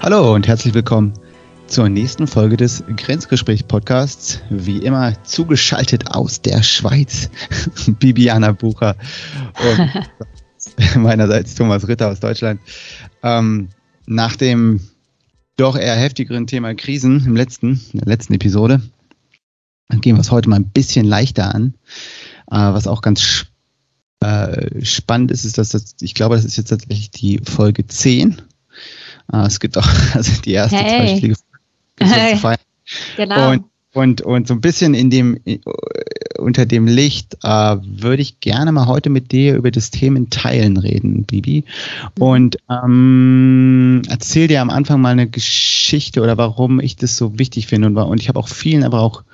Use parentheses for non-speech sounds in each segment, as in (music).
Hallo und herzlich willkommen zur nächsten Folge des Grenzgespräch-Podcasts. Wie immer zugeschaltet aus der Schweiz, (laughs) Bibiana Bucher und (laughs) meinerseits Thomas Ritter aus Deutschland. Ähm, nach dem doch eher heftigeren Thema Krisen im letzten, in der letzten Episode, gehen wir es heute mal ein bisschen leichter an. Äh, was auch ganz äh, spannend ist, ist, dass das, ich glaube, das ist jetzt tatsächlich die Folge 10. Äh, es gibt auch (laughs) also die erste hey. zweistellige Folge. genau. Und, und, und so ein bisschen in dem, äh, unter dem Licht äh, würde ich gerne mal heute mit dir über das Thema Teilen reden, Bibi. Mhm. Und ähm, erzähl dir am Anfang mal eine Geschichte oder warum ich das so wichtig finde. Und, und ich habe auch vielen, aber auch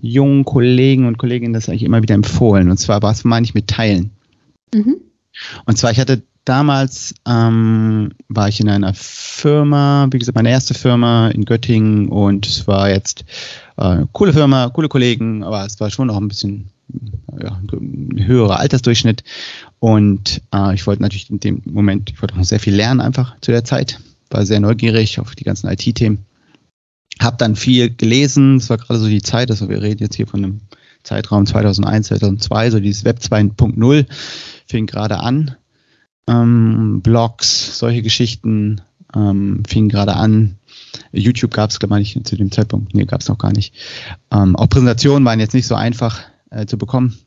jungen Kollegen und Kolleginnen das eigentlich immer wieder empfohlen. Und zwar, was meine ich mit Teilen? Mhm. Und zwar, ich hatte damals, ähm, war ich in einer Firma, wie gesagt, meine erste Firma in Göttingen und es war jetzt äh, coole Firma, coole Kollegen, aber es war schon auch ein bisschen ja, ein höherer Altersdurchschnitt. Und äh, ich wollte natürlich in dem Moment, ich wollte noch sehr viel lernen einfach zu der Zeit, war sehr neugierig auf die ganzen IT-Themen. Hab dann viel gelesen, es war gerade so die Zeit, also wir reden jetzt hier von einem Zeitraum 2001, 2002, so dieses Web 2.0 fing gerade an. Ähm, Blogs, solche Geschichten ähm, fingen gerade an. YouTube gab es, glaube ich, nicht zu dem Zeitpunkt. Nee, gab es noch gar nicht. Ähm, auch Präsentationen waren jetzt nicht so einfach äh, zu bekommen.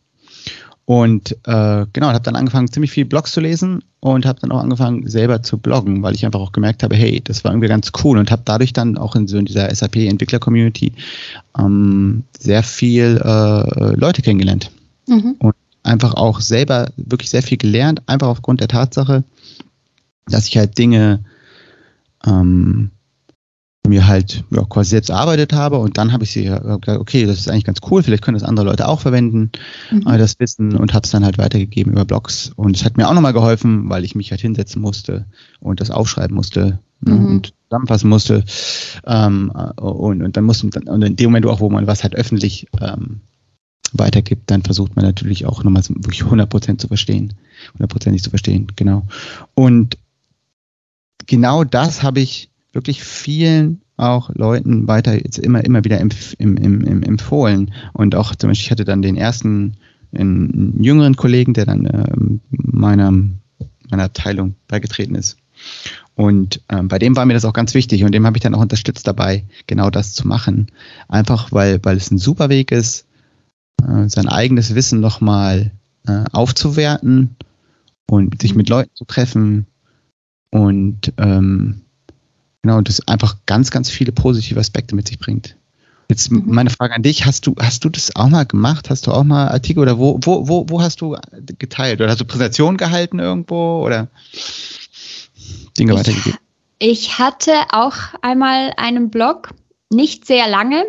Und äh, genau, habe dann angefangen, ziemlich viel Blogs zu lesen und habe dann auch angefangen, selber zu bloggen, weil ich einfach auch gemerkt habe, hey, das war irgendwie ganz cool und habe dadurch dann auch in so dieser SAP-Entwickler-Community ähm, sehr viel äh, Leute kennengelernt. Mhm. Und einfach auch selber wirklich sehr viel gelernt, einfach aufgrund der Tatsache, dass ich halt Dinge ähm, mir halt ja, quasi selbst erarbeitet habe und dann habe ich sie gesagt, okay, das ist eigentlich ganz cool, vielleicht können das andere Leute auch verwenden, mhm. äh, das Wissen und habe es dann halt weitergegeben über Blogs und es hat mir auch nochmal geholfen, weil ich mich halt hinsetzen musste und das aufschreiben musste ne, mhm. und zusammenfassen musste ähm, und, und dann musste und in dem Moment auch, wo man was halt öffentlich ähm, weitergibt, dann versucht man natürlich auch nochmal wirklich 100% zu verstehen, 100% zu verstehen, genau. Und genau das habe ich wirklich vielen auch Leuten weiter jetzt immer, immer wieder empf im, im, im, empfohlen. Und auch zum Beispiel, ich hatte dann den ersten einen jüngeren Kollegen, der dann äh, meiner, meiner Abteilung beigetreten ist. Und ähm, bei dem war mir das auch ganz wichtig und dem habe ich dann auch unterstützt dabei, genau das zu machen. Einfach weil, weil es ein super Weg ist, äh, sein eigenes Wissen nochmal äh, aufzuwerten und sich mit Leuten zu treffen und ähm, Genau, das einfach ganz, ganz viele positive Aspekte mit sich bringt. Jetzt mhm. meine Frage an dich, hast du, hast du das auch mal gemacht? Hast du auch mal Artikel oder wo, wo, wo, wo hast du geteilt? Oder hast du Präsentationen gehalten irgendwo oder Dinge ich, weitergegeben? Ich hatte auch einmal einen Blog, nicht sehr lange.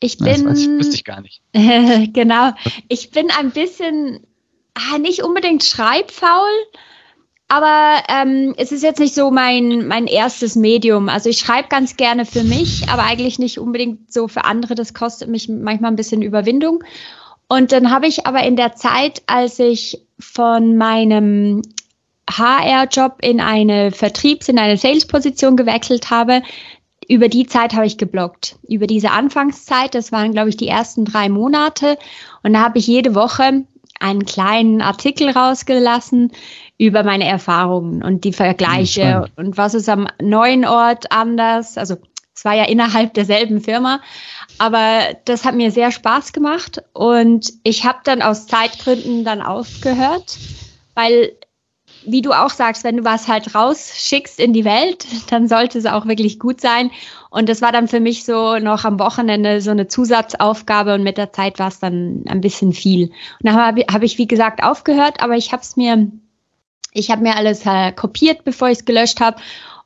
Ich bin. Das weiß, wusste ich gar nicht. (laughs) genau. Ich bin ein bisschen, ah, nicht unbedingt schreibfaul, aber ähm, es ist jetzt nicht so mein, mein erstes Medium. Also ich schreibe ganz gerne für mich, aber eigentlich nicht unbedingt so für andere. Das kostet mich manchmal ein bisschen Überwindung. Und dann habe ich aber in der Zeit, als ich von meinem HR-Job in eine Vertriebs-, in eine Sales-Position gewechselt habe, über die Zeit habe ich gebloggt. Über diese Anfangszeit, das waren, glaube ich, die ersten drei Monate. Und da habe ich jede Woche einen kleinen Artikel rausgelassen über meine Erfahrungen und die Vergleiche Spannend. und was ist am neuen Ort anders. Also es war ja innerhalb derselben Firma, aber das hat mir sehr Spaß gemacht und ich habe dann aus Zeitgründen dann aufgehört, weil wie du auch sagst, wenn du was halt rausschickst in die Welt, (laughs) dann sollte es auch wirklich gut sein. Und das war dann für mich so noch am Wochenende so eine Zusatzaufgabe und mit der Zeit war es dann ein bisschen viel. Und dann habe hab ich, wie gesagt, aufgehört, aber ich habe es mir ich habe mir alles äh, kopiert, bevor ich es gelöscht habe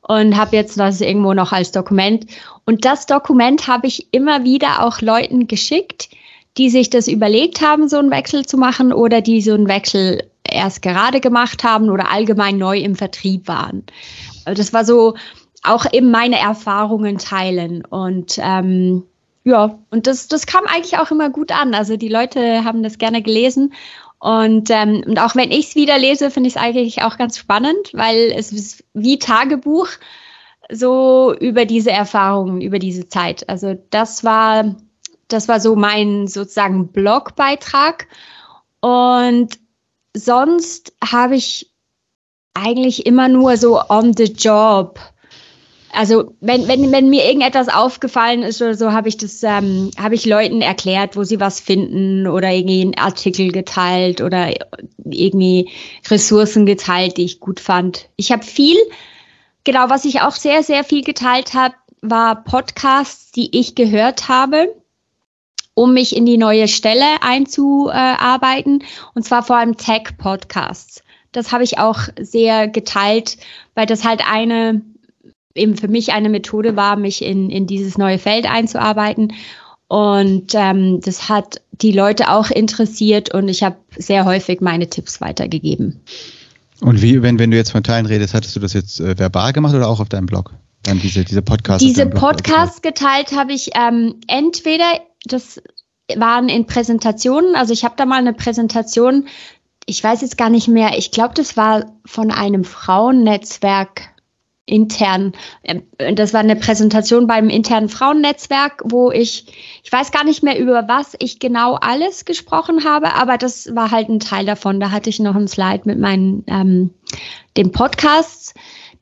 und habe jetzt das irgendwo noch als Dokument. Und das Dokument habe ich immer wieder auch Leuten geschickt, die sich das überlegt haben, so einen Wechsel zu machen oder die so einen Wechsel erst gerade gemacht haben oder allgemein neu im Vertrieb waren. Also das war so auch eben meine Erfahrungen teilen und ähm, ja, und das, das kam eigentlich auch immer gut an. Also die Leute haben das gerne gelesen und, ähm, und auch wenn ich es wieder lese, finde ich es eigentlich auch ganz spannend, weil es ist wie Tagebuch. so über diese Erfahrungen, über diese Zeit. Also das war, das war so mein sozusagen Blogbeitrag. Und sonst habe ich eigentlich immer nur so on the job also wenn, wenn, wenn mir irgendetwas aufgefallen ist oder so, habe ich das, ähm, habe ich Leuten erklärt, wo sie was finden oder irgendwie einen Artikel geteilt oder irgendwie Ressourcen geteilt, die ich gut fand. Ich habe viel, genau, was ich auch sehr, sehr viel geteilt habe, war Podcasts, die ich gehört habe, um mich in die neue Stelle einzuarbeiten. Und zwar vor allem Tech-Podcasts. Das habe ich auch sehr geteilt, weil das halt eine eben für mich eine Methode war, mich in, in dieses neue Feld einzuarbeiten. Und ähm, das hat die Leute auch interessiert und ich habe sehr häufig meine Tipps weitergegeben. Und wie, wenn, wenn du jetzt von Teilen redest, hattest du das jetzt äh, verbal gemacht oder auch auf deinem Blog? Dann diese, diese Podcasts. Diese Podcasts geteilt habe ich ähm, entweder, das waren in Präsentationen, also ich habe da mal eine Präsentation, ich weiß jetzt gar nicht mehr, ich glaube, das war von einem Frauennetzwerk intern, ähm, das war eine Präsentation beim internen Frauennetzwerk, wo ich, ich weiß gar nicht mehr über was ich genau alles gesprochen habe, aber das war halt ein Teil davon. Da hatte ich noch ein Slide mit meinen, ähm, den Podcasts,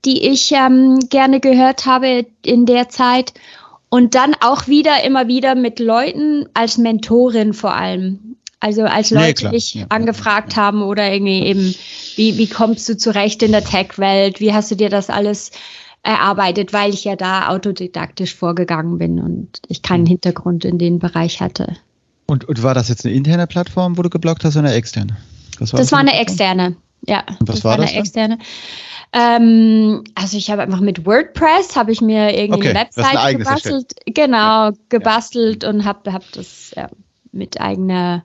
die ich ähm, gerne gehört habe in der Zeit. Und dann auch wieder, immer wieder mit Leuten als Mentorin vor allem. Also als Leute nee, dich ja, angefragt ja, ja. haben oder irgendwie eben, wie, wie kommst du zurecht in der Tech-Welt? Wie hast du dir das alles erarbeitet, weil ich ja da autodidaktisch vorgegangen bin und ich keinen mhm. Hintergrund in den Bereich hatte. Und, und war das jetzt eine interne Plattform, wo du geblockt hast, oder eine externe? Was war das, das war eine externe, ja. Und was das war, war das? Eine externe. Ähm, also ich habe einfach mit WordPress habe ich mir irgendwie okay, eine Webseite eine gebastelt, genau gebastelt ja. und habe hab das ja, mit eigener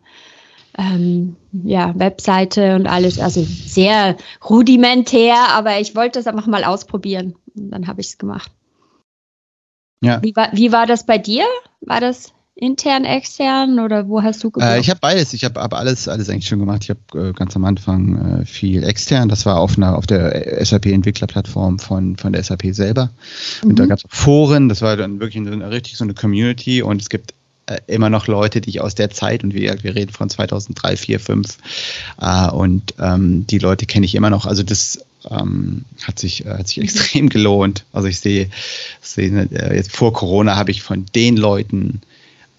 ähm, ja, Webseite und alles, also sehr rudimentär, aber ich wollte das einfach mal ausprobieren. Und dann habe ich es gemacht. Ja. Wie war, wie war das bei dir? War das intern, extern oder wo hast du gemacht? Äh, ich habe beides. Ich habe aber alles, alles eigentlich schon gemacht. Ich habe äh, ganz am Anfang äh, viel extern. Das war auf einer auf der SAP-Entwicklerplattform von, von der SAP selber. Mhm. Und da gab es Foren. Das war dann wirklich eine, richtig so eine Community. Und es gibt äh, immer noch Leute, die ich aus der Zeit, und wir, wir reden von 2003, 4, 5, äh, und ähm, die Leute kenne ich immer noch. Also das ähm, hat, sich, äh, hat sich (laughs) extrem gelohnt. Also ich sehe, sehe äh, jetzt vor Corona habe ich von den Leuten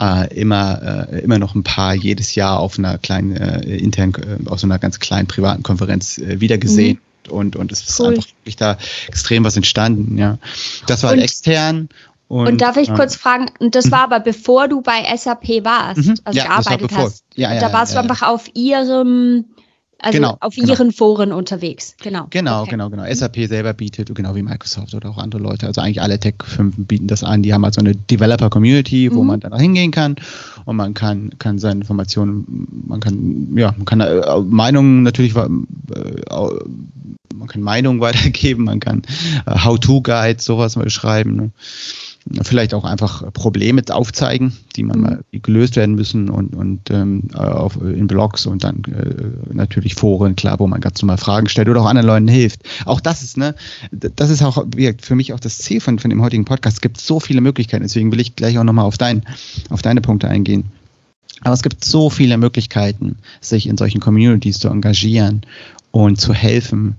äh, immer, äh, immer noch ein paar jedes Jahr auf einer kleinen, äh, intern, äh, auf so einer ganz kleinen privaten Konferenz äh, wiedergesehen. Mhm und, und es ist cool. einfach wirklich da extrem was entstanden, ja. Das war halt extern und, und, darf ich ja. kurz fragen, und das mhm. war aber bevor du bei SAP warst, mhm. also ja, gearbeitet hast. Ja, ja, da warst du einfach auf ihrem, also genau, auf genau. ihren Foren unterwegs. Genau. Genau, okay. genau, genau. SAP selber bietet, genau wie Microsoft oder auch andere Leute, also eigentlich alle Tech-Firmen bieten das an. Die haben halt so eine Developer-Community, wo mhm. man dann auch hingehen kann und man kann, kann seine Informationen, man kann, ja, man kann äh, Meinungen natürlich äh, man kann Meinungen (laughs) weitergeben, man kann äh, How-to-Guides, sowas mal schreiben. Ne? Vielleicht auch einfach Probleme aufzeigen, die man mhm. mal gelöst werden müssen und, und ähm, auf, in Blogs und dann äh, natürlich Foren, klar, wo man ganz normal Fragen stellt oder auch anderen Leuten hilft. Auch das ist, ne, das ist auch für mich auch das Ziel von, von dem heutigen Podcast. Es gibt so viele Möglichkeiten, deswegen will ich gleich auch nochmal auf, dein, auf deine Punkte eingehen. Aber es gibt so viele Möglichkeiten, sich in solchen Communities zu engagieren und zu helfen.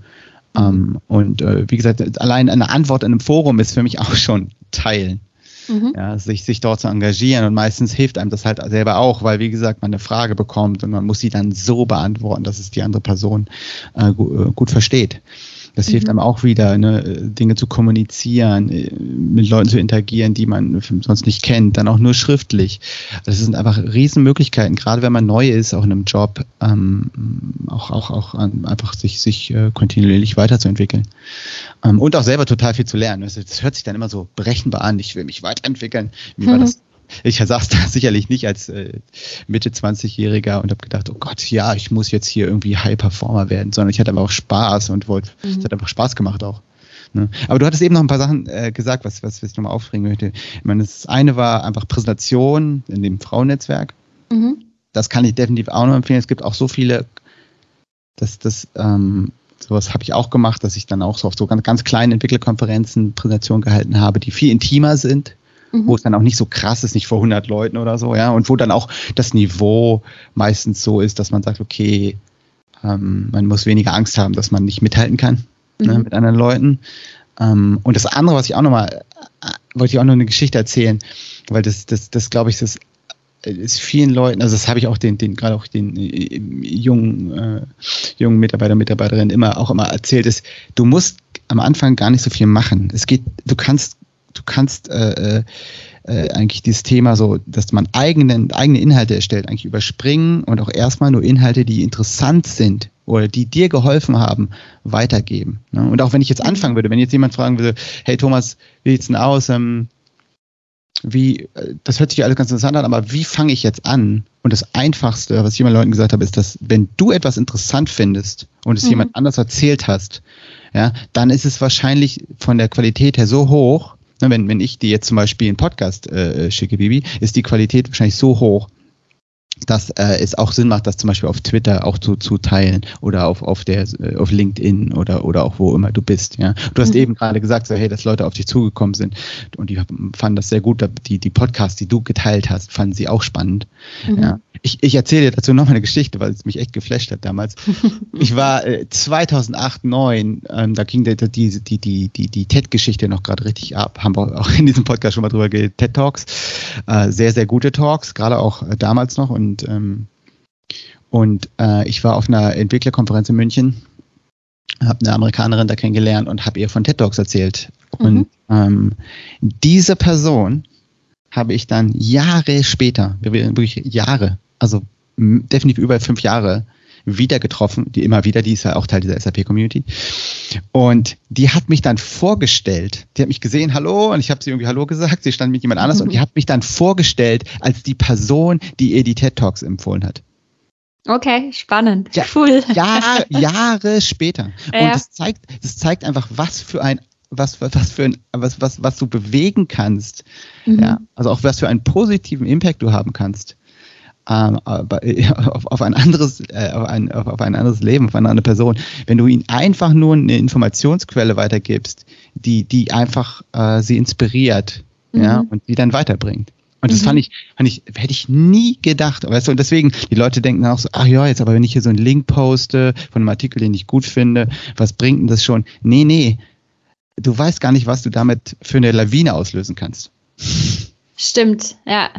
Um, ähm, und äh, wie gesagt, allein eine Antwort in einem Forum ist für mich auch schon teilen. Mhm. Ja, sich, sich dort zu engagieren und meistens hilft einem das halt selber auch, weil wie gesagt, man eine Frage bekommt und man muss sie dann so beantworten, dass es die andere Person äh, gut, äh, gut versteht. Das mhm. hilft einem auch wieder, ne, Dinge zu kommunizieren, äh, mit Leuten zu interagieren, die man sonst nicht kennt, dann auch nur schriftlich. Das sind einfach Riesenmöglichkeiten, gerade wenn man neu ist, auch in einem Job, ähm, auch, auch, auch einfach sich, sich äh, kontinuierlich weiterzuentwickeln. Ähm, und auch selber total viel zu lernen. Das, hört sich dann immer so berechenbar an, ich will mich weiterentwickeln. Wie war mhm. das ich saß da (laughs) sicherlich nicht als äh, Mitte 20-Jähriger und habe gedacht, oh Gott, ja, ich muss jetzt hier irgendwie High Performer werden, sondern ich hatte aber auch Spaß und wollte, mhm. es hat einfach Spaß gemacht auch. Ne? Aber du hattest eben noch ein paar Sachen äh, gesagt, was, was, was ich nochmal aufbringen möchte. Ich meine, das eine war einfach Präsentation in dem Frauennetzwerk. Mhm. Das kann ich definitiv auch noch empfehlen. Es gibt auch so viele, dass das ähm, Sowas habe ich auch gemacht, dass ich dann auch so auf so ganz, ganz kleinen Entwicklerkonferenzen Präsentationen gehalten habe, die viel intimer sind, mhm. wo es dann auch nicht so krass ist, nicht vor 100 Leuten oder so, ja, und wo dann auch das Niveau meistens so ist, dass man sagt, okay, ähm, man muss weniger Angst haben, dass man nicht mithalten kann ne, mhm. ne, mit anderen Leuten. Ähm, und das andere, was ich auch nochmal, äh, wollte ich auch noch eine Geschichte erzählen, weil das, das, das glaube ich, das ist vielen Leuten, also das habe ich auch den, den gerade auch den äh, jungen, äh, jungen Mitarbeiter, Mitarbeiterinnen immer auch immer erzählt, ist, du musst am Anfang gar nicht so viel machen. Es geht, du kannst, du kannst äh, äh, äh eigentlich dieses Thema so, dass man eigene, eigene Inhalte erstellt, eigentlich überspringen und auch erstmal nur Inhalte, die interessant sind oder die dir geholfen haben, weitergeben. Ne? Und auch wenn ich jetzt anfangen würde, wenn jetzt jemand fragen würde, hey Thomas, wie sieht's denn aus? Ähm, wie, das hört sich alles ganz interessant an, aber wie fange ich jetzt an? Und das Einfachste, was ich immer Leuten gesagt habe, ist, dass wenn du etwas interessant findest und es mhm. jemand anders erzählt hast, ja, dann ist es wahrscheinlich von der Qualität her so hoch, wenn, wenn ich dir jetzt zum Beispiel einen Podcast äh, schicke, Bibi, ist die Qualität wahrscheinlich so hoch, dass äh, es auch Sinn macht, das zum Beispiel auf Twitter auch zu, zu teilen oder auf, auf, der, äh, auf LinkedIn oder, oder auch wo immer du bist. Ja? Du hast mhm. eben gerade gesagt, so, hey, dass Leute auf dich zugekommen sind und die fanden das sehr gut. Die, die Podcasts, die du geteilt hast, fanden sie auch spannend. Mhm. Ja? Ich, ich erzähle dir dazu noch mal eine Geschichte, weil es mich echt geflasht hat damals. (laughs) ich war äh, 2008, 2009, ähm, da ging die, die, die, die, die, die TED-Geschichte noch gerade richtig ab. Haben wir auch in diesem Podcast schon mal drüber geredet. TED-Talks, äh, sehr, sehr gute Talks, gerade auch äh, damals noch. Und, ähm, und äh, ich war auf einer Entwicklerkonferenz in München, habe eine Amerikanerin da kennengelernt und habe ihr von TED-Talks erzählt. Und mhm. ähm, diese Person habe ich dann Jahre später, wirklich Jahre, also definitiv über fünf Jahre wieder getroffen, die immer wieder, die ist ja auch Teil dieser SAP-Community. Und die hat mich dann vorgestellt, die hat mich gesehen, hallo, und ich habe sie irgendwie Hallo gesagt, sie stand mit jemand anders und die (laughs) hat mich dann vorgestellt als die Person, die ihr die TED Talks empfohlen hat. Okay, spannend. Ja, cool. Jahre, (laughs) Jahre später. Ja. Und das zeigt, das zeigt einfach, was für ein was, was, für ein, was, was, was du bewegen kannst. Mhm. Ja, also auch was für einen positiven Impact du haben kannst ähm, (laughs) auf, auf, ein anderes, äh, auf, ein, auf, auf, ein anderes Leben, auf eine andere Person. Wenn du ihnen einfach nur eine Informationsquelle weitergibst, die, die einfach äh, sie inspiriert mhm. ja, und sie dann weiterbringt. Und das mhm. fand ich, fand ich, hätte ich nie gedacht. Weißt du, und deswegen, die Leute denken auch so, ach ja, jetzt aber wenn ich hier so einen Link poste von einem Artikel, den ich gut finde, was bringt denn das schon? Nee, nee. Du weißt gar nicht, was du damit für eine Lawine auslösen kannst. Stimmt, ja.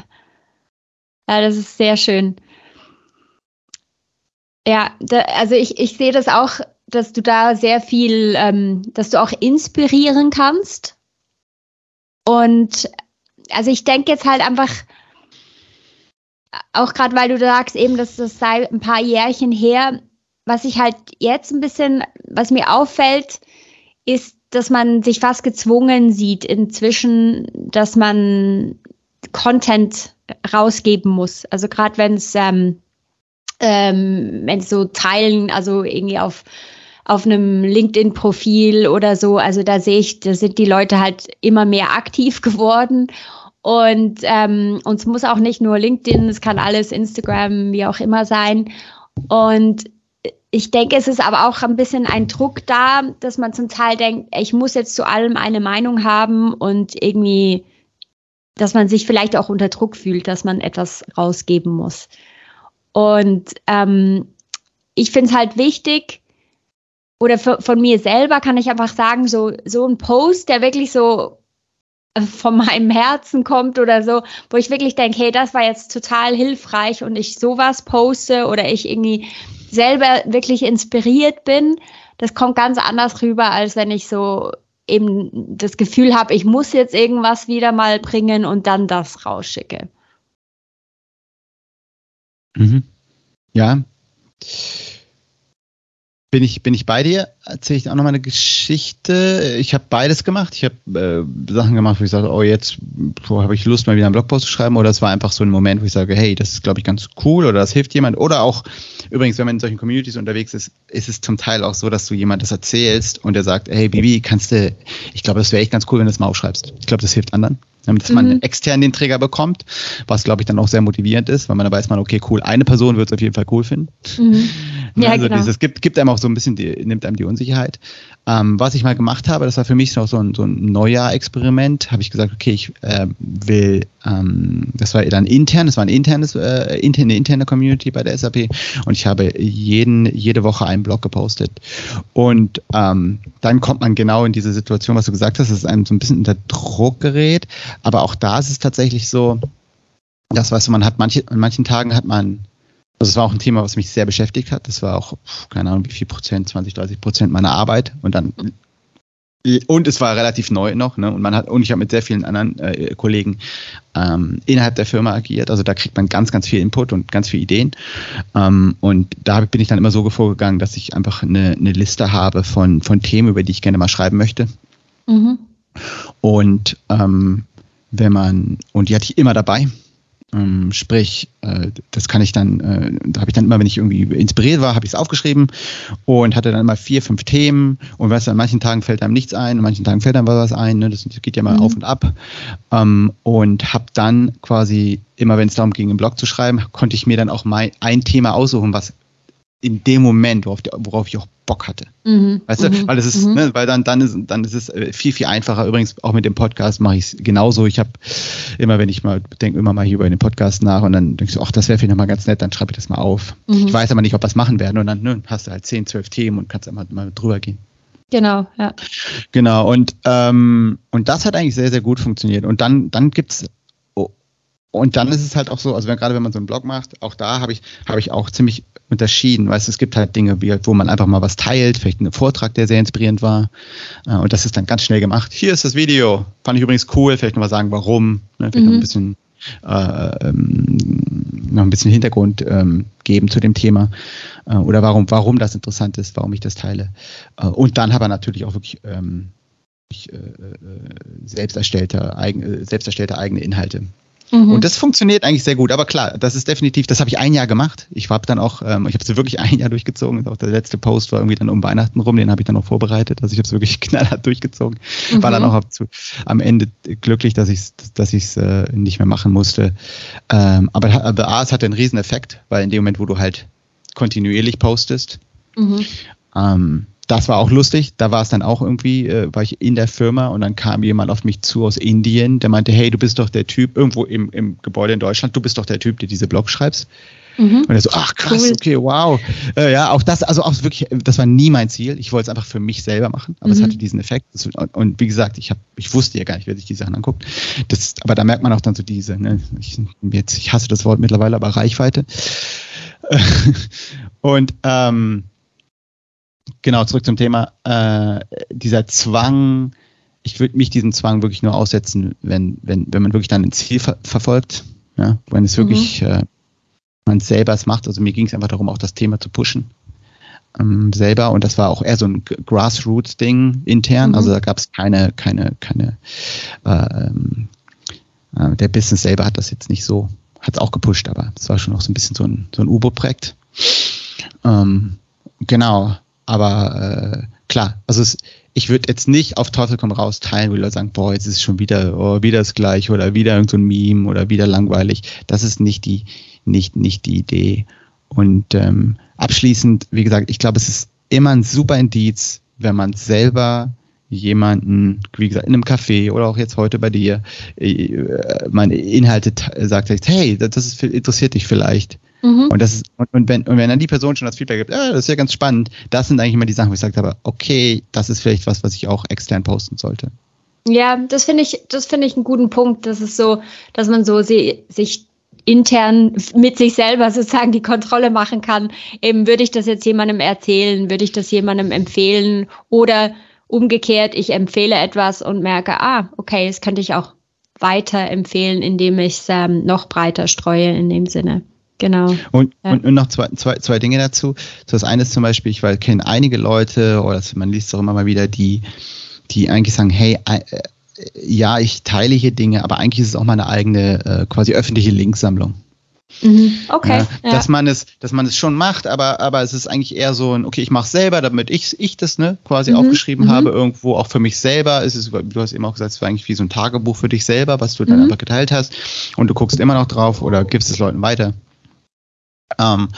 Ja, das ist sehr schön. Ja, da, also ich, ich sehe das auch, dass du da sehr viel, ähm, dass du auch inspirieren kannst. Und also ich denke jetzt halt einfach, auch gerade weil du sagst eben, dass das sei ein paar Jährchen her, was ich halt jetzt ein bisschen, was mir auffällt, ist, dass man sich fast gezwungen sieht inzwischen, dass man Content rausgeben muss. Also gerade wenn es ähm, ähm, so teilen, also irgendwie auf auf einem LinkedIn-Profil oder so, also da sehe ich, da sind die Leute halt immer mehr aktiv (laughs) geworden. Und ähm, uns muss auch nicht nur LinkedIn, es kann alles Instagram, wie auch immer sein. Und ich denke, es ist aber auch ein bisschen ein Druck da, dass man zum Teil denkt, ich muss jetzt zu allem eine Meinung haben und irgendwie dass man sich vielleicht auch unter Druck fühlt, dass man etwas rausgeben muss. Und ähm, ich finde es halt wichtig, oder von mir selber kann ich einfach sagen, so, so ein Post, der wirklich so äh, von meinem Herzen kommt oder so, wo ich wirklich denke, hey, das war jetzt total hilfreich und ich sowas poste oder ich irgendwie selber wirklich inspiriert bin, das kommt ganz anders rüber, als wenn ich so eben das Gefühl habe, ich muss jetzt irgendwas wieder mal bringen und dann das rausschicke. Mhm. Ja. Bin ich, bin ich bei dir? Erzähle ich auch noch mal eine Geschichte. Ich habe beides gemacht. Ich habe äh, Sachen gemacht, wo ich sage, oh, jetzt habe ich Lust, mal wieder einen Blogpost zu schreiben. Oder es war einfach so ein Moment, wo ich sage, hey, das ist, glaube ich, ganz cool oder das hilft jemand. Oder auch, übrigens, wenn man in solchen Communities unterwegs ist, ist es zum Teil auch so, dass du jemand das erzählst und der sagt, hey, Bibi, kannst du, ich glaube, das wäre echt ganz cool, wenn du das mal aufschreibst. Ich glaube, das hilft anderen. Damit man mhm. extern den Träger bekommt, was glaube ich dann auch sehr motivierend ist, weil man da weiß man, okay, cool, eine Person wird es auf jeden Fall cool finden. Mhm. Ja, also genau. dieses gibt, gibt einem auch so ein bisschen, die, nimmt einem die Unsicherheit. Ähm, was ich mal gemacht habe, das war für mich noch so ein, so ein Neujahr-Experiment, habe ich gesagt, okay, ich äh, will, ähm, das war dann intern, das war ein internes, äh, interne, interne Community bei der SAP und ich habe jeden, jede Woche einen Blog gepostet. Und ähm, dann kommt man genau in diese Situation, was du gesagt hast, dass es einem so ein bisschen unter Druck gerät. Aber auch da ist es tatsächlich so, das weißt du, man hat manche, an manchen Tagen hat man also es war auch ein Thema, was mich sehr beschäftigt hat. Das war auch, keine Ahnung, wie viel Prozent, 20, 30 Prozent meiner Arbeit. Und dann und es war relativ neu noch, ne? Und man hat, und ich habe mit sehr vielen anderen äh, Kollegen ähm, innerhalb der Firma agiert. Also da kriegt man ganz, ganz viel Input und ganz viele Ideen. Ähm, und da bin ich dann immer so vorgegangen, dass ich einfach eine, eine Liste habe von, von Themen, über die ich gerne mal schreiben möchte. Mhm. Und ähm, wenn man, und die hatte ich immer dabei. Ähm, sprich, äh, das kann ich dann, äh, da habe ich dann immer, wenn ich irgendwie inspiriert war, habe ich es aufgeschrieben und hatte dann immer vier, fünf Themen und weißt du, an manchen Tagen fällt einem nichts ein, an manchen Tagen fällt einem was ein, ne? das geht ja mal mhm. auf und ab ähm, und habe dann quasi immer, wenn es darum ging, im Blog zu schreiben, konnte ich mir dann auch mal ein Thema aussuchen, was in dem Moment, worauf, worauf ich auch Bock hatte. Mhm. Weißt du, mhm. weil es ist, mhm. ne, weil dann, dann ist, dann ist es äh, viel, viel einfacher. Übrigens, auch mit dem Podcast mache ich es genauso. Ich habe immer, wenn ich mal denke, immer mal hier über den Podcast nach und dann denke ich so, ach, das wäre vielleicht nochmal ganz nett, dann schreibe ich das mal auf. Mhm. Ich weiß aber nicht, ob wir es machen werden. Und dann ne, hast du halt 10, 12 Themen und kannst immer mal drüber gehen. Genau, ja. Genau, und, ähm, und das hat eigentlich sehr, sehr gut funktioniert. Und dann, dann gibt es und dann ist es halt auch so, also wenn, gerade wenn man so einen Blog macht, auch da habe ich, habe ich auch ziemlich unterschieden. Weißt du, es gibt halt Dinge, wie, wo man einfach mal was teilt, vielleicht einen Vortrag, der sehr inspirierend war. Äh, und das ist dann ganz schnell gemacht. Hier ist das Video. Fand ich übrigens cool. Vielleicht noch mal sagen, warum. Ne? Vielleicht mhm. noch ein bisschen, äh, ähm, noch ein bisschen Hintergrund ähm, geben zu dem Thema. Äh, oder warum, warum das interessant ist, warum ich das teile. Äh, und dann aber natürlich auch wirklich ähm, ich, äh, äh, selbst erstellte, eigen, selbst erstellte eigene Inhalte. Mhm. Und das funktioniert eigentlich sehr gut. Aber klar, das ist definitiv, das habe ich ein Jahr gemacht. Ich habe dann auch, ähm, ich habe es wirklich (laughs) ein Jahr durchgezogen. Auch der letzte Post war irgendwie dann um Weihnachten rum, den habe ich dann auch vorbereitet. Also ich habe es wirklich (laughs) knallhart durchgezogen. Mhm. War dann auch ab zu, am Ende glücklich, dass ich es dass ich's, äh, nicht mehr machen musste. Ähm, aber, aber A, es hatte einen riesen Effekt, weil in dem Moment, wo du halt kontinuierlich postest, mhm. ähm, das war auch lustig. Da war es dann auch irgendwie, äh, war ich in der Firma und dann kam jemand auf mich zu aus Indien, der meinte, hey, du bist doch der Typ, irgendwo im, im Gebäude in Deutschland, du bist doch der Typ, der diese Blog schreibst. Mhm. Und er so, ach krass, cool. okay, wow. Äh, ja, auch das, also auch wirklich, das war nie mein Ziel. Ich wollte es einfach für mich selber machen, aber mhm. es hatte diesen Effekt. Und, und, wie gesagt, ich, hab, ich wusste ja gar nicht, wer sich die Sachen anguckt. Das, aber da merkt man auch dann so diese, ne, ich, jetzt, ich hasse das Wort mittlerweile, aber Reichweite. (laughs) und ähm, genau, zurück zum Thema. Äh, dieser Zwang, ich würde mich diesem Zwang wirklich nur aussetzen, wenn, wenn, wenn man wirklich dann ein Ziel ver verfolgt. Ja? Wenn es wirklich mhm. äh, man selber es macht. Also mir ging es einfach darum, auch das Thema zu pushen. Ähm, selber und das war auch eher so ein Grassroots-Ding intern. Mhm. Also da gab es keine, keine, keine, äh, äh, der Business selber hat das jetzt nicht so, hat es auch gepusht, aber es war schon auch so ein bisschen so ein, so ein U-Boot-Projekt. Ähm, genau. Aber äh, klar, also es, ich würde jetzt nicht auf Teufel komm raus teilen, Leute sagen, boah, jetzt ist es schon wieder, oh, wieder das gleiche oder wieder irgendein so Meme oder wieder langweilig. Das ist nicht die, nicht, nicht die Idee. Und ähm, abschließend, wie gesagt, ich glaube, es ist immer ein super Indiz, wenn man selber jemanden, wie gesagt, in einem Café oder auch jetzt heute bei dir, äh, meine Inhalte sagt, hey, das ist, interessiert dich vielleicht. Mhm. Und, das ist, und, und, wenn, und wenn dann die Person schon das Feedback gibt, ah, das ist ja ganz spannend, das sind eigentlich immer die Sachen, wo ich gesagt habe, okay, das ist vielleicht was, was ich auch extern posten sollte. Ja, das finde ich, das finde ich einen guten Punkt. Das ist so, dass man so sie, sich intern mit sich selber sozusagen die Kontrolle machen kann. Eben würde ich das jetzt jemandem erzählen, würde ich das jemandem empfehlen oder umgekehrt, ich empfehle etwas und merke, ah, okay, das könnte ich auch weiter empfehlen, indem ich es ähm, noch breiter streue in dem Sinne. Genau. Und, ja. und, und, noch zwei, zwei, zwei Dinge dazu. Das eine ist zum Beispiel, ich kenne einige Leute, oder man liest auch immer mal wieder, die, die eigentlich sagen, hey, äh, ja, ich teile hier Dinge, aber eigentlich ist es auch meine eigene äh, quasi öffentliche Linksammlung. Mhm. Okay. Ja, dass man es, dass man es schon macht, aber, aber es ist eigentlich eher so ein, okay, ich mache selber, damit ich, ich das ne, quasi mhm. aufgeschrieben mhm. habe, irgendwo auch für mich selber. Es ist, du hast eben auch gesagt, es war eigentlich wie so ein Tagebuch für dich selber, was du dann mhm. einfach geteilt hast. Und du guckst immer noch drauf oder gibst es Leuten weiter. Ähm,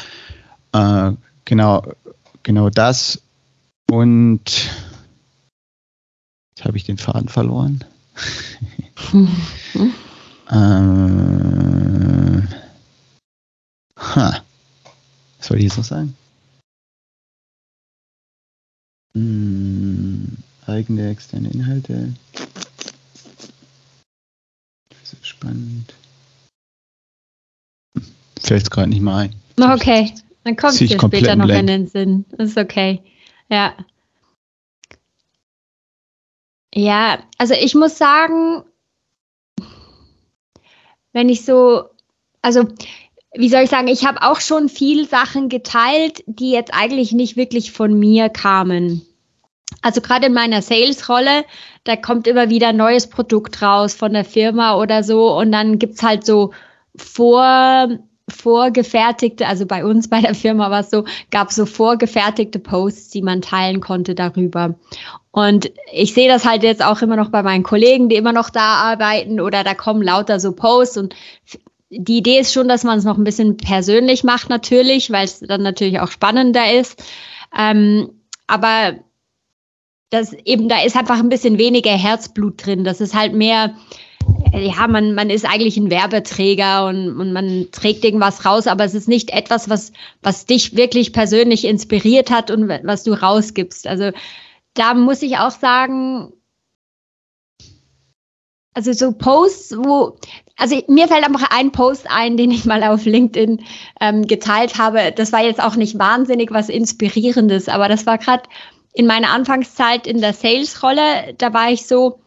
äh, genau, genau das. Und jetzt habe ich den Faden verloren. (laughs) ähm, Ha. Was soll ich jetzt noch sagen? Hm, eigene externe Inhalte. Das ist spannend. Fällt es gerade nicht mal ein. Okay, dann kommt es dir später noch in den Sinn. Das ist okay. Ja. Ja, also ich muss sagen, wenn ich so, also wie soll ich sagen, ich habe auch schon viel Sachen geteilt, die jetzt eigentlich nicht wirklich von mir kamen. Also gerade in meiner Sales-Rolle, da kommt immer wieder ein neues Produkt raus von der Firma oder so und dann gibt's halt so vor, vorgefertigte, also bei uns bei der Firma war es so, gab so vorgefertigte Posts, die man teilen konnte darüber. Und ich sehe das halt jetzt auch immer noch bei meinen Kollegen, die immer noch da arbeiten oder da kommen lauter so Posts und die Idee ist schon, dass man es noch ein bisschen persönlich macht, natürlich, weil es dann natürlich auch spannender ist. Ähm, aber das eben, da ist einfach ein bisschen weniger Herzblut drin. Das ist halt mehr, ja, man, man ist eigentlich ein Werbeträger und, und man trägt irgendwas raus, aber es ist nicht etwas, was, was dich wirklich persönlich inspiriert hat und was du rausgibst. Also da muss ich auch sagen, also so Posts, wo, also mir fällt einfach ein Post ein, den ich mal auf LinkedIn ähm, geteilt habe. Das war jetzt auch nicht wahnsinnig was Inspirierendes, aber das war gerade in meiner Anfangszeit in der Sales-Rolle. Da war ich so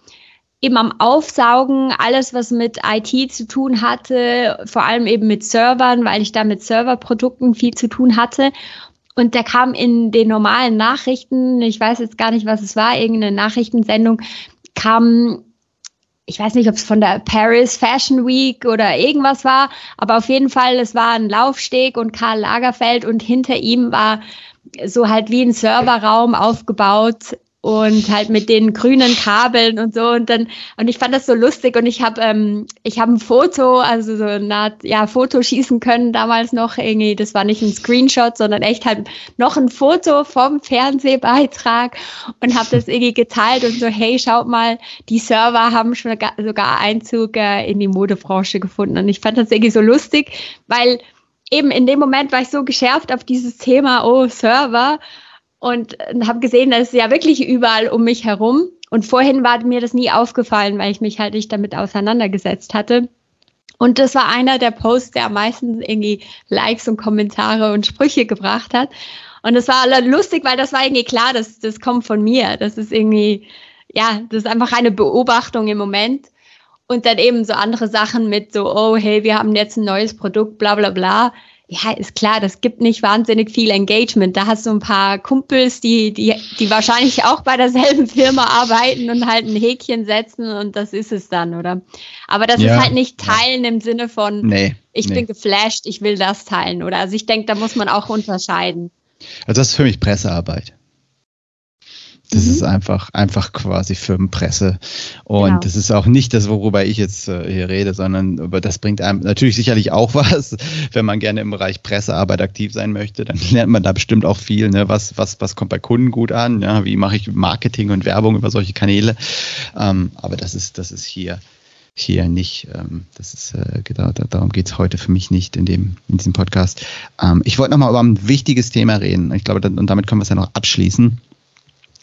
eben am Aufsaugen, alles, was mit IT zu tun hatte, vor allem eben mit Servern, weil ich da mit Serverprodukten viel zu tun hatte. Und der kam in den normalen Nachrichten, ich weiß jetzt gar nicht, was es war, irgendeine Nachrichtensendung, kam ich weiß nicht, ob es von der Paris Fashion Week oder irgendwas war, aber auf jeden Fall, es war ein Laufsteg und Karl Lagerfeld und hinter ihm war so halt wie ein Serverraum aufgebaut und halt mit den grünen Kabeln und so. Und dann und ich fand das so lustig. Und ich habe ähm, ich habe ein Foto also so eine Art ja Foto schießen können damals noch. Irgendwie das war nicht ein Screenshot sondern echt halt noch ein Foto vom Fernsehbeitrag. Und habe das irgendwie geteilt und so hey schaut mal die Server haben schon sogar Einzug äh, in die Modebranche gefunden. Und ich fand das irgendwie so lustig weil eben in dem Moment war ich so geschärft auf dieses Thema oh Server und äh, habe gesehen, dass es ja wirklich überall um mich herum. Und vorhin war mir das nie aufgefallen, weil ich mich halt nicht damit auseinandergesetzt hatte. Und das war einer der Posts, der am meisten irgendwie Likes und Kommentare und Sprüche gebracht hat. Und das war lustig, weil das war irgendwie klar, dass das kommt von mir. Das ist irgendwie, ja, das ist einfach eine Beobachtung im Moment. Und dann eben so andere Sachen mit so, oh, hey, wir haben jetzt ein neues Produkt, bla bla bla ja, ist klar, das gibt nicht wahnsinnig viel Engagement. Da hast du ein paar Kumpels, die, die, die wahrscheinlich auch bei derselben Firma arbeiten und halt ein Häkchen setzen und das ist es dann, oder? Aber das ja. ist halt nicht teilen im Sinne von, nee, ich nee. bin geflasht, ich will das teilen, oder? Also ich denke, da muss man auch unterscheiden. Also das ist für mich Pressearbeit. Das mhm. ist einfach, einfach quasi Firmenpresse. Und genau. das ist auch nicht das, worüber ich jetzt äh, hier rede, sondern das bringt einem natürlich sicherlich auch (laughs) was. Wenn man gerne im Bereich Pressearbeit aktiv sein möchte, dann (laughs) lernt man da bestimmt auch viel. Ne? Was, was, was kommt bei Kunden gut an? Ja? Wie mache ich Marketing und Werbung über solche Kanäle? Ähm, aber das ist, das ist hier hier nicht. Ähm, das ist äh, genau, darum geht es heute für mich nicht in dem in diesem Podcast. Ähm, ich wollte nochmal über ein wichtiges Thema reden. Ich glaube, und damit können wir es ja noch abschließen.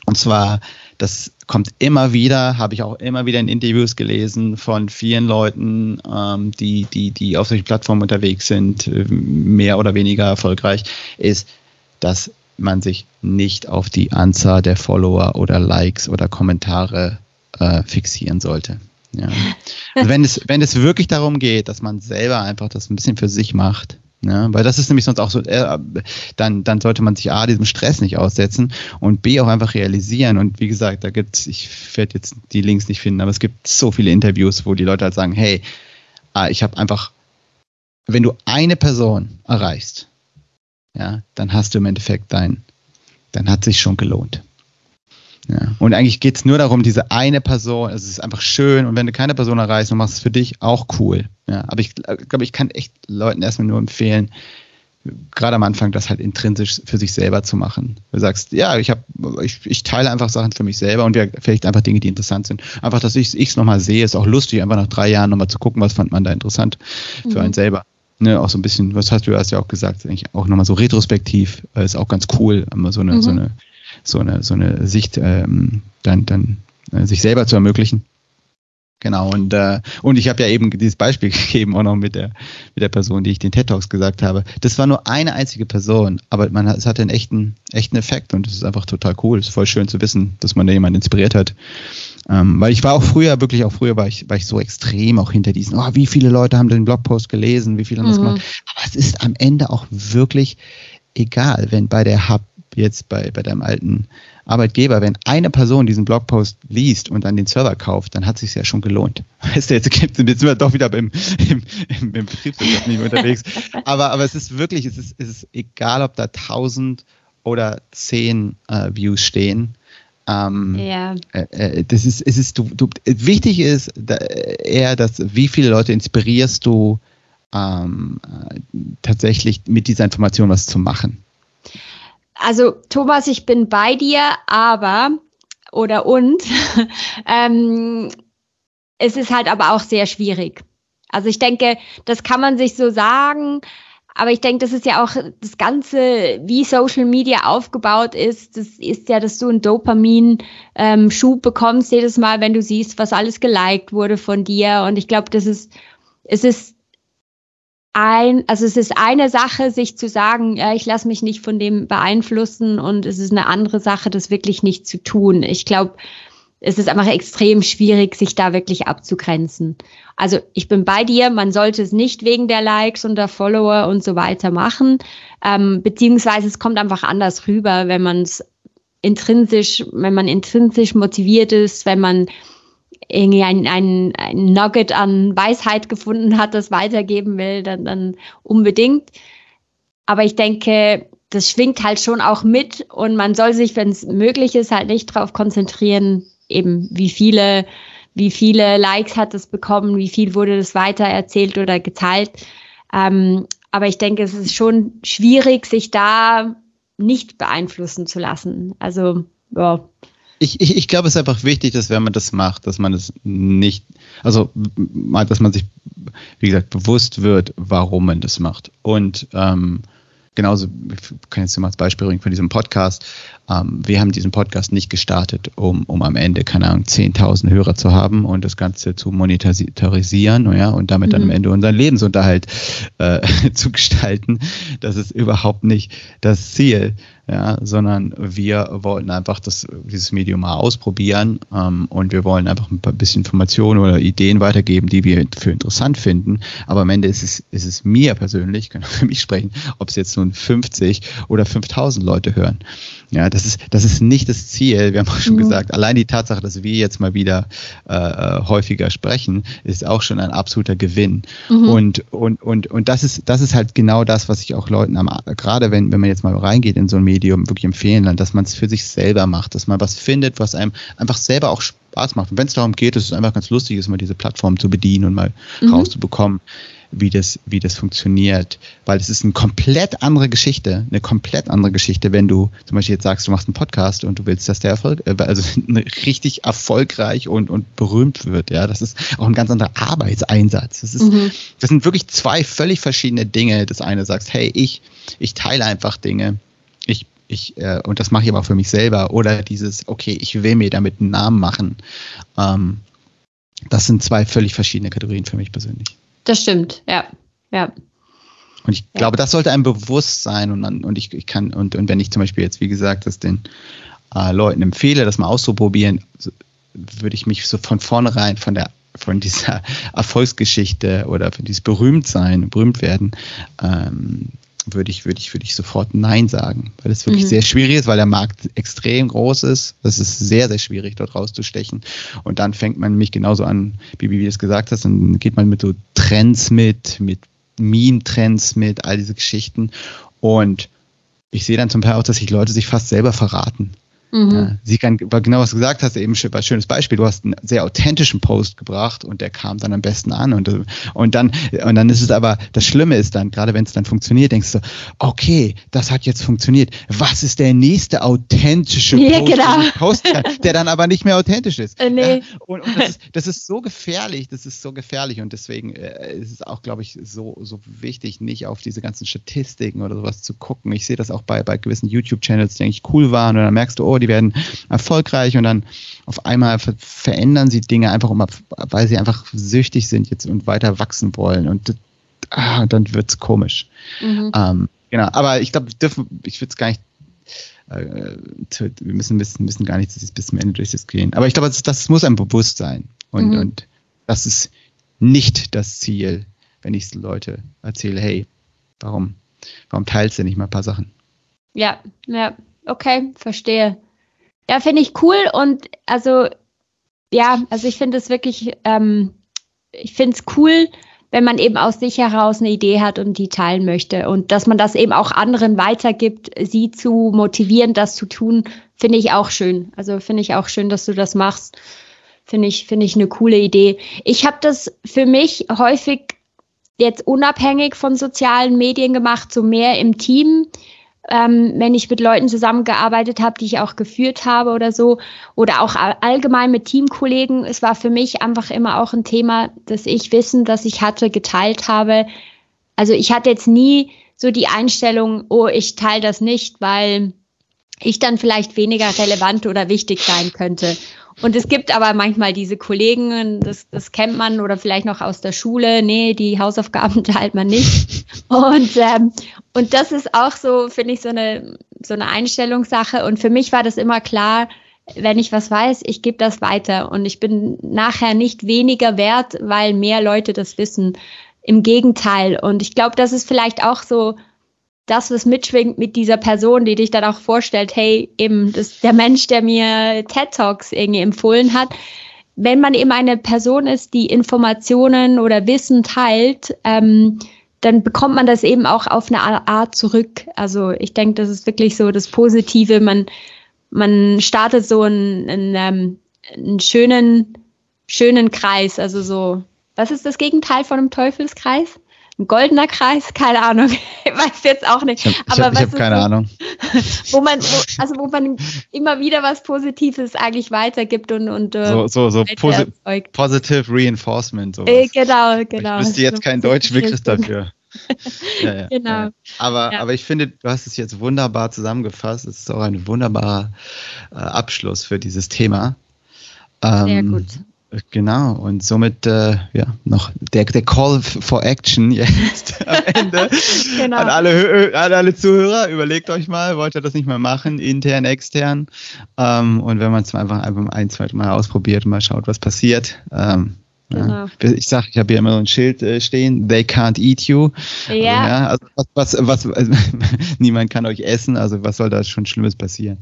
Und zwar, das kommt immer wieder, habe ich auch immer wieder in Interviews gelesen von vielen Leuten, ähm, die, die, die auf solchen Plattformen unterwegs sind, äh, mehr oder weniger erfolgreich, ist, dass man sich nicht auf die Anzahl der Follower oder Likes oder Kommentare äh, fixieren sollte. Ja. Also (laughs) wenn, es, wenn es wirklich darum geht, dass man selber einfach das ein bisschen für sich macht, ja, weil das ist nämlich sonst auch so, äh, dann, dann sollte man sich A, diesem Stress nicht aussetzen und B, auch einfach realisieren. Und wie gesagt, da gibt's, ich werde jetzt die Links nicht finden, aber es gibt so viele Interviews, wo die Leute halt sagen, hey, ah, ich habe einfach wenn du eine Person erreichst, ja, dann hast du im Endeffekt dein, dann hat sich schon gelohnt. Ja. Und eigentlich geht es nur darum, diese eine Person, es ist einfach schön und wenn du keine Person erreichst und machst es für dich, auch cool. Ja. Aber ich glaube, ich kann echt Leuten erstmal nur empfehlen, gerade am Anfang das halt intrinsisch für sich selber zu machen. Du sagst, ja, ich habe, ich, ich teile einfach Sachen für mich selber und vielleicht einfach Dinge, die interessant sind. Einfach, dass ich es nochmal sehe, ist auch lustig, einfach nach drei Jahren nochmal zu gucken, was fand man da interessant für mhm. einen selber. Ne, auch so ein bisschen, was hast du hast ja auch gesagt, eigentlich auch nochmal so retrospektiv, äh, ist auch ganz cool, immer so eine, mhm. so eine, so eine, so eine Sicht ähm, dann, dann äh, sich selber zu ermöglichen. Genau, und, äh, und ich habe ja eben dieses Beispiel (laughs) gegeben, auch noch mit der, mit der Person, die ich den TED Talks gesagt habe. Das war nur eine einzige Person, aber man hat, es hatte einen echten, echten Effekt und es ist einfach total cool. Es ist voll schön zu wissen, dass man da jemanden inspiriert hat. Ähm, weil ich war auch früher, wirklich auch früher war ich, war ich so extrem auch hinter diesen, oh, wie viele Leute haben den Blogpost gelesen, wie viele haben mhm. das gemacht. Aber es ist am Ende auch wirklich egal, wenn bei der Hub jetzt bei, bei deinem alten Arbeitgeber, wenn eine Person diesen Blogpost liest und dann den Server kauft, dann hat es sich ja schon gelohnt. (laughs) Weißt du, jetzt, jetzt sind wir doch wieder im, im, im, im Betriebswirtschaft nicht unterwegs. (laughs) Aber, aber es ist wirklich, es ist, es ist egal, ob da 1000 oder 10 äh, Views stehen. Ähm, ja. Äh, äh, das ist, es ist, du, du, wichtig ist da, eher, dass wie viele Leute inspirierst du ähm, äh, tatsächlich mit dieser Information was zu machen. Also Thomas, ich bin bei dir, aber oder und (laughs) ähm, es ist halt aber auch sehr schwierig. Also ich denke, das kann man sich so sagen, aber ich denke, das ist ja auch das Ganze, wie Social Media aufgebaut ist. Das ist ja, dass du einen Dopamin-Schub ähm, bekommst jedes Mal, wenn du siehst, was alles geliked wurde von dir. Und ich glaube, das ist, es ist ein, also es ist eine Sache, sich zu sagen, ja, ich lasse mich nicht von dem beeinflussen und es ist eine andere Sache, das wirklich nicht zu tun. Ich glaube, es ist einfach extrem schwierig, sich da wirklich abzugrenzen. Also ich bin bei dir, man sollte es nicht wegen der Likes und der Follower und so weiter machen, ähm, beziehungsweise es kommt einfach anders rüber, wenn man es intrinsisch, wenn man intrinsisch motiviert ist, wenn man irgendwie ein, ein, ein Nugget an Weisheit gefunden hat, das weitergeben will, dann, dann unbedingt. Aber ich denke, das schwingt halt schon auch mit und man soll sich, wenn es möglich ist, halt nicht darauf konzentrieren, eben wie viele, wie viele Likes hat es bekommen, wie viel wurde das weiter erzählt oder geteilt. Ähm, aber ich denke, es ist schon schwierig, sich da nicht beeinflussen zu lassen. Also, ja ich, ich, ich glaube, es ist einfach wichtig, dass wenn man das macht, dass man es nicht, also dass man sich, wie gesagt, bewusst wird, warum man das macht. Und ähm, genauso, ich kann jetzt mal als Beispiel bringen von diesem Podcast. Ähm, wir haben diesen Podcast nicht gestartet, um, um am Ende, keine Ahnung, 10.000 Hörer zu haben und das Ganze zu monetarisieren ja, und damit mhm. dann am Ende unseren Lebensunterhalt äh, (laughs) zu gestalten. Das ist überhaupt nicht das Ziel ja, sondern wir wollten einfach das, dieses Medium mal ausprobieren ähm, und wir wollen einfach ein paar bisschen Informationen oder Ideen weitergeben, die wir für interessant finden. Aber am Ende ist es, ist es mir persönlich, ich kann für mich sprechen, ob es jetzt nun 50 oder 5000 Leute hören. Ja, das ist, das ist nicht das Ziel. Wir haben auch schon mhm. gesagt, allein die Tatsache, dass wir jetzt mal wieder äh, äh, häufiger sprechen, ist auch schon ein absoluter Gewinn. Mhm. Und, und, und, und das ist, das ist halt genau das, was ich auch Leuten am, gerade wenn, wenn man jetzt mal reingeht in so ein Medium, wirklich empfehlen kann, dass man es für sich selber macht, dass man was findet, was einem einfach selber auch Spaß macht. Und wenn es darum geht, dass es einfach ganz lustig ist, mal diese Plattform zu bedienen und mal mhm. rauszubekommen wie das, wie das funktioniert. Weil es ist eine komplett andere Geschichte, eine komplett andere Geschichte, wenn du zum Beispiel jetzt sagst, du machst einen Podcast und du willst, dass der Erfolg, äh, also (laughs) richtig erfolgreich und, und berühmt wird. Ja, das ist auch ein ganz anderer Arbeitseinsatz. Das ist, mhm. das sind wirklich zwei völlig verschiedene Dinge. Das eine sagst, hey, ich, ich teile einfach Dinge. Ich äh, und das mache ich aber auch für mich selber, oder dieses, okay, ich will mir damit einen Namen machen. Ähm, das sind zwei völlig verschiedene Kategorien für mich persönlich. Das stimmt, ja. ja. Und ich ja. glaube, das sollte einem bewusst sein und, und ich, ich kann, und, und wenn ich zum Beispiel jetzt, wie gesagt, das den äh, Leuten empfehle, das mal auszuprobieren, so, würde ich mich so von vornherein von der von dieser (laughs) Erfolgsgeschichte oder von dieses Berühmtsein, berühmt werden, ähm, würde ich, würde ich, würde ich sofort Nein sagen, weil es wirklich mhm. sehr schwierig ist, weil der Markt extrem groß ist. Das ist sehr, sehr schwierig, dort rauszustechen. Und dann fängt man nämlich genauso an, wie, wie du es gesagt hast, dann geht man mit so Trends mit, mit Meme-Trends mit, all diese Geschichten. Und ich sehe dann zum Teil auch, dass sich Leute sich fast selber verraten. Mhm. Ja, sie kann, genau was du gesagt hast, eben ein schönes Beispiel. Du hast einen sehr authentischen Post gebracht und der kam dann am besten an und, und dann, und dann ist es aber, das Schlimme ist dann, gerade wenn es dann funktioniert, denkst du, okay, das hat jetzt funktioniert. Was ist der nächste authentische Post, ja, genau. Post der dann aber nicht mehr authentisch ist? Äh, nee. und, und das, ist, das ist so gefährlich, das ist so gefährlich und deswegen äh, ist es auch, glaube ich, so, so wichtig, nicht auf diese ganzen Statistiken oder sowas zu gucken. Ich sehe das auch bei, bei gewissen YouTube-Channels, die eigentlich cool waren und dann merkst du, oh, die werden erfolgreich und dann auf einmal ver verändern sie Dinge einfach, um, weil sie einfach süchtig sind jetzt und weiter wachsen wollen und ah, dann wird es komisch. Mhm. Ähm, genau, aber ich glaube, ich würde es gar nicht äh, wir müssen, müssen, müssen gar nicht bis zum Ende durchdiskutieren. Aber ich glaube, das, das, muss einem bewusst sein. Und, mhm. und das ist nicht das Ziel, wenn ich Leute erzähle, hey, warum, warum teilst du nicht mal ein paar Sachen? Ja, ja, okay, verstehe. Ja, finde ich cool und also ja, also ich finde es wirklich, ähm, ich finde es cool, wenn man eben aus sich heraus eine Idee hat und die teilen möchte und dass man das eben auch anderen weitergibt, sie zu motivieren, das zu tun, finde ich auch schön. Also finde ich auch schön, dass du das machst. Finde ich, finde ich eine coole Idee. Ich habe das für mich häufig jetzt unabhängig von sozialen Medien gemacht, so mehr im Team ähm, wenn ich mit Leuten zusammengearbeitet habe, die ich auch geführt habe oder so, oder auch allgemein mit Teamkollegen. Es war für mich einfach immer auch ein Thema, dass ich Wissen, das ich hatte, geteilt habe. Also ich hatte jetzt nie so die Einstellung, oh, ich teile das nicht, weil ich dann vielleicht weniger relevant oder wichtig sein könnte. Und es gibt aber manchmal diese Kollegen, das, das kennt man oder vielleicht noch aus der Schule, nee, die Hausaufgaben (laughs) teilt man nicht. Und, ähm, und das ist auch so, finde ich, so eine, so eine Einstellungssache. Und für mich war das immer klar, wenn ich was weiß, ich gebe das weiter. Und ich bin nachher nicht weniger wert, weil mehr Leute das wissen. Im Gegenteil. Und ich glaube, das ist vielleicht auch so das, was mitschwingt mit dieser Person, die dich dann auch vorstellt, hey, eben, das der Mensch, der mir TED Talks irgendwie empfohlen hat. Wenn man eben eine Person ist, die Informationen oder Wissen teilt, ähm, dann bekommt man das eben auch auf eine Art zurück. Also ich denke, das ist wirklich so das Positive. Man, man startet so einen, einen, ähm, einen schönen, schönen Kreis. Also so, was ist das Gegenteil von einem Teufelskreis? Ein goldener Kreis, keine Ahnung, (laughs) ich weiß jetzt auch nicht. Ich habe hab, hab keine so, Ahnung. (laughs) Wo man, wo, also wo man immer wieder was Positives eigentlich weitergibt und und äh, so so so posi positive Reinforcement. Sowas. Äh, genau, genau. Ich wüsste jetzt so keinen deutschen Begriff dafür. (laughs) ja, ja, genau. Ja. Aber, aber ich finde, du hast es jetzt wunderbar zusammengefasst. Es ist auch ein wunderbarer äh, Abschluss für dieses Thema. Ähm, Sehr gut. Genau, und somit äh, ja noch der, der Call for Action (laughs) jetzt am Ende genau. an, alle, an alle Zuhörer. Überlegt euch mal, wollt ihr das nicht mehr machen, intern, extern? Ähm, und wenn man es einfach, einfach ein, zwei Mal ausprobiert und mal schaut, was passiert. Ähm, Genau. Ja. Ich sage, ich habe hier immer so ein Schild äh, stehen, they can't eat you. Ja. Also, ja, also was, was, was (laughs) niemand kann euch essen, also was soll da schon Schlimmes passieren?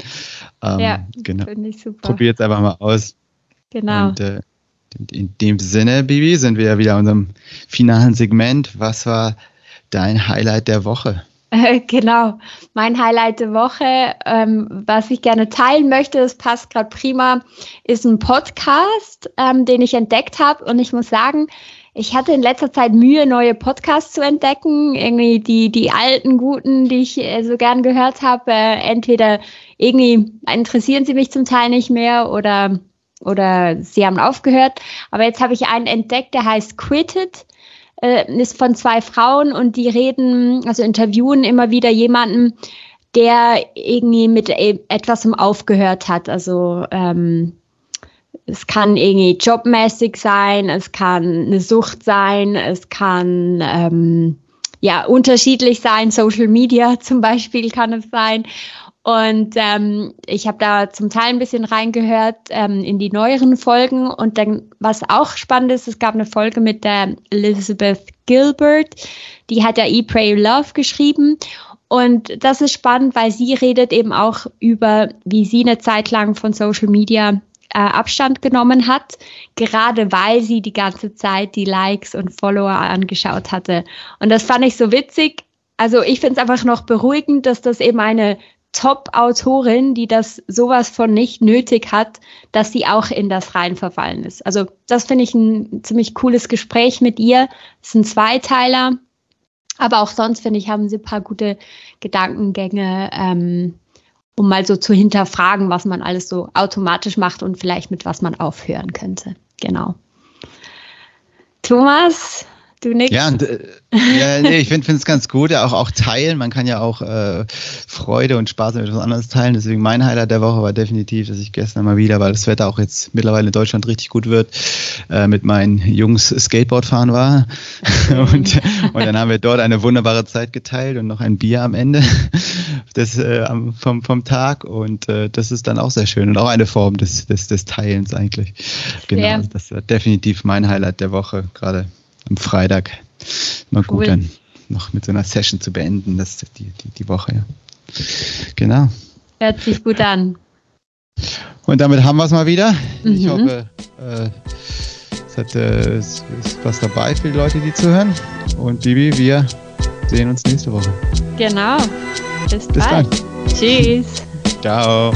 Ähm, ja, genau. Probiert es einfach mal aus. Genau. Und, äh, in dem Sinne, Bibi, sind wir ja wieder in unserem finalen Segment. Was war dein Highlight der Woche? (laughs) genau, mein Highlight der Woche, ähm, was ich gerne teilen möchte, das passt gerade prima, ist ein Podcast, ähm, den ich entdeckt habe. Und ich muss sagen, ich hatte in letzter Zeit Mühe, neue Podcasts zu entdecken. Irgendwie die, die alten, guten, die ich äh, so gern gehört habe, äh, entweder irgendwie interessieren sie mich zum Teil nicht mehr oder oder sie haben aufgehört. Aber jetzt habe ich einen entdeckt, der heißt Quitted, äh, ist von zwei Frauen und die reden, also interviewen immer wieder jemanden, der irgendwie mit e-, etwas aufgehört hat. Also ähm, es kann irgendwie jobmäßig sein, es kann eine Sucht sein, es kann ähm, ja unterschiedlich sein, Social Media (laughs) zum Beispiel kann es sein. Und ähm, ich habe da zum Teil ein bisschen reingehört ähm, in die neueren Folgen. Und dann, was auch spannend ist, es gab eine Folge mit der Elizabeth Gilbert, die hat ja E Pray Love geschrieben. Und das ist spannend, weil sie redet eben auch über, wie sie eine Zeit lang von Social Media Abstand genommen hat, gerade weil sie die ganze Zeit die Likes und Follower angeschaut hatte. Und das fand ich so witzig. Also ich finde es einfach noch beruhigend, dass das eben eine Top-Autorin, die das sowas von nicht nötig hat, dass sie auch in das rein verfallen ist. Also das finde ich ein ziemlich cooles Gespräch mit ihr. Es ein Zweiteiler, aber auch sonst finde ich, haben sie ein paar gute Gedankengänge, ähm, um mal so zu hinterfragen, was man alles so automatisch macht und vielleicht mit was man aufhören könnte. Genau. Thomas, Du nix? Ja, und, äh, ja nee, ich finde es ganz gut, ja, auch, auch teilen. Man kann ja auch äh, Freude und Spaß mit etwas anderes teilen. Deswegen mein Highlight der Woche war definitiv, dass ich gestern mal wieder, weil das Wetter auch jetzt mittlerweile in Deutschland richtig gut wird, äh, mit meinen Jungs Skateboard fahren war. (laughs) und, und dann haben wir dort eine wunderbare Zeit geteilt und noch ein Bier am Ende des, äh, vom, vom Tag. Und äh, das ist dann auch sehr schön und auch eine Form des, des, des Teilens eigentlich. Genau, ja. das war definitiv mein Highlight der Woche, gerade am Freitag. Mal cool. gut, dann noch mit so einer Session zu beenden, das ist die, die, die Woche, ja. Genau. Hört sich gut an. Und damit haben wir es mal wieder. Mhm. Ich hoffe, äh, es, hat, äh, es ist was dabei für die Leute, die zuhören. Und Bibi, wir sehen uns nächste Woche. Genau. Bis, Bis bald. Dann. Tschüss. Ciao.